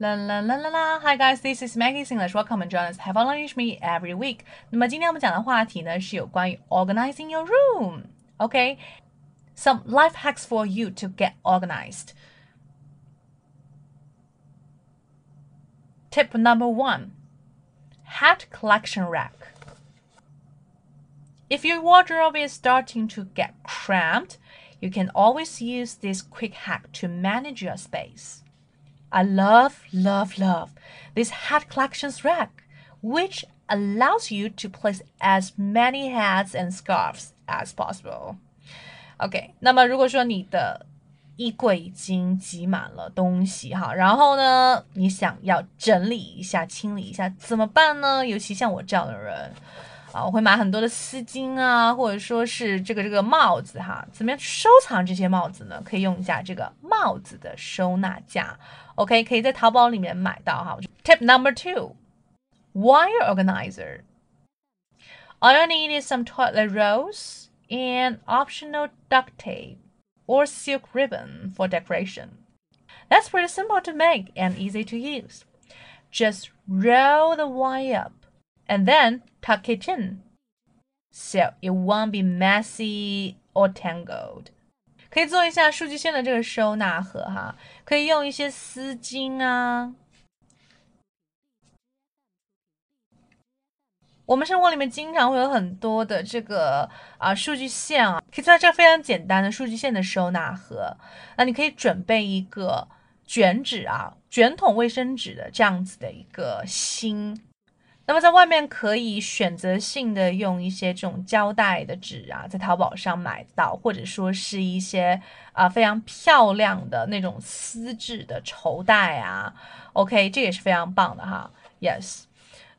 La la la la la! Hi guys, this is Maggie English. Welcome and join us. Have fun with me every week. 那么今天我们讲的话题呢是有关于 organizing your room. Okay, some life hacks for you to get organized. Tip number one: hat collection rack. If your wardrobe is starting to get cramped, you can always use this quick hack to manage your space. I love, love, love this hat collections rack, which allows you to place as many hats and scarves as possible. OK，那么如果说你的衣柜已经挤满了东西哈，然后呢，你想要整理一下、清理一下，怎么办呢？尤其像我这样的人。 啊，我会买很多的丝巾啊，或者说是这个这个帽子哈。怎么样收藏这些帽子呢？可以用一下这个帽子的收纳架。OK，可以在淘宝里面买到哈。Tip number two, wire organizer. All you need is some toilet rolls and optional duct tape or silk ribbon for decoration. That's pretty simple to make and easy to use. Just roll the wire up and then tuck it in so it won't be messy or tangled. 可以做一下数据线的这个收纳盒哈，可以用一些丝巾啊。我们生活里面经常会有很多的这个啊数据线啊，可以做这非常简单的数据线的收纳盒。那你可以准备一个卷纸啊，卷筒卫生纸的这样子的一个芯。那么在外面可以选择性的用一些这种胶带的纸啊，在淘宝上买到，或者说是一些啊非常漂亮的那种丝质的绸带啊，OK，这也是非常棒的哈。Yes，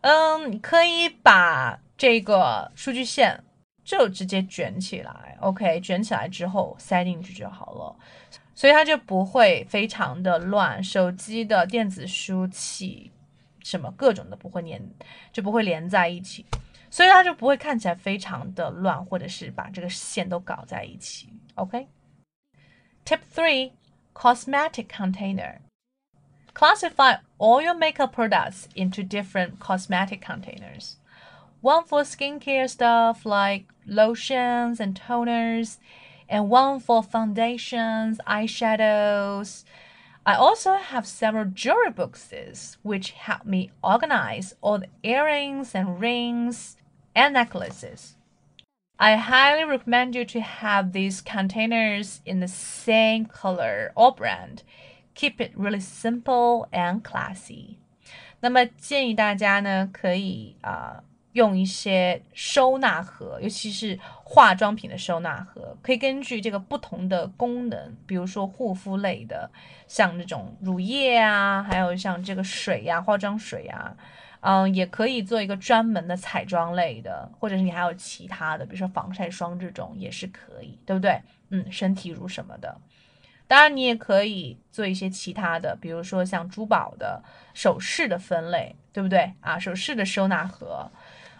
嗯，可以把这个数据线就直接卷起来，OK，卷起来之后塞进去就好了，所以它就不会非常的乱。手机的电子书器。什么各种的不会连，就不会连在一起，所以它就不会看起来非常的乱，或者是把这个线都搞在一起。OK，Tip three: cosmetic container. Classify all your makeup products into different cosmetic containers. One for skincare stuff like lotions and toners, and one for foundations, eyeshadows, I also have several jewelry boxes which help me organize all the earrings and rings and necklaces. I highly recommend you to have these containers in the same color or brand. Keep it really simple and classy. 那么建议大家呢，可以啊、呃、 用一些收纳盒，尤其是化妆品的收纳盒，可以根据这个不同的功能，比如说护肤类的，像这种乳液啊，还有像这个水呀、化妆水呀，嗯，也可以做一个专门的彩妆类的，或者是你还有其他的，比如说防晒霜这种也是可以，对不对？嗯，身体乳什么的，当然你也可以做一些其他的，比如说像珠宝的首饰的分类，对不对啊？首饰的收纳盒。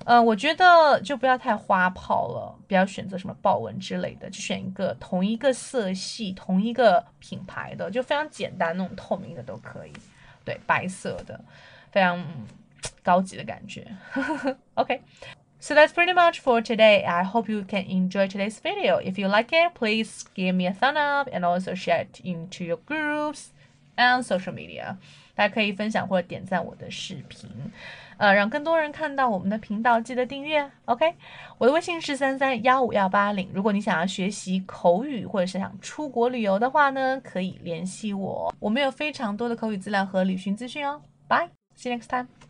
呃，我觉得就不要太花炮了，不要选择什么豹纹之类的，就选一个同一个色系、同一个品牌的，就非常简单那种透明的都可以。对，白色的，非常高级的感觉。OK。So that's pretty much for today. I hope you can enjoy today's video. If you like it, please give me a thumb up and also share it into your groups and social media. 还可以分享或者点赞我的视频，呃，让更多人看到我们的频道。记得订阅，OK？我的微信是三三幺五幺八零。如果你想要学习口语或者是想出国旅游的话呢，可以联系我。我们有非常多的口语资料和旅行资讯哦。Bye，see you next time。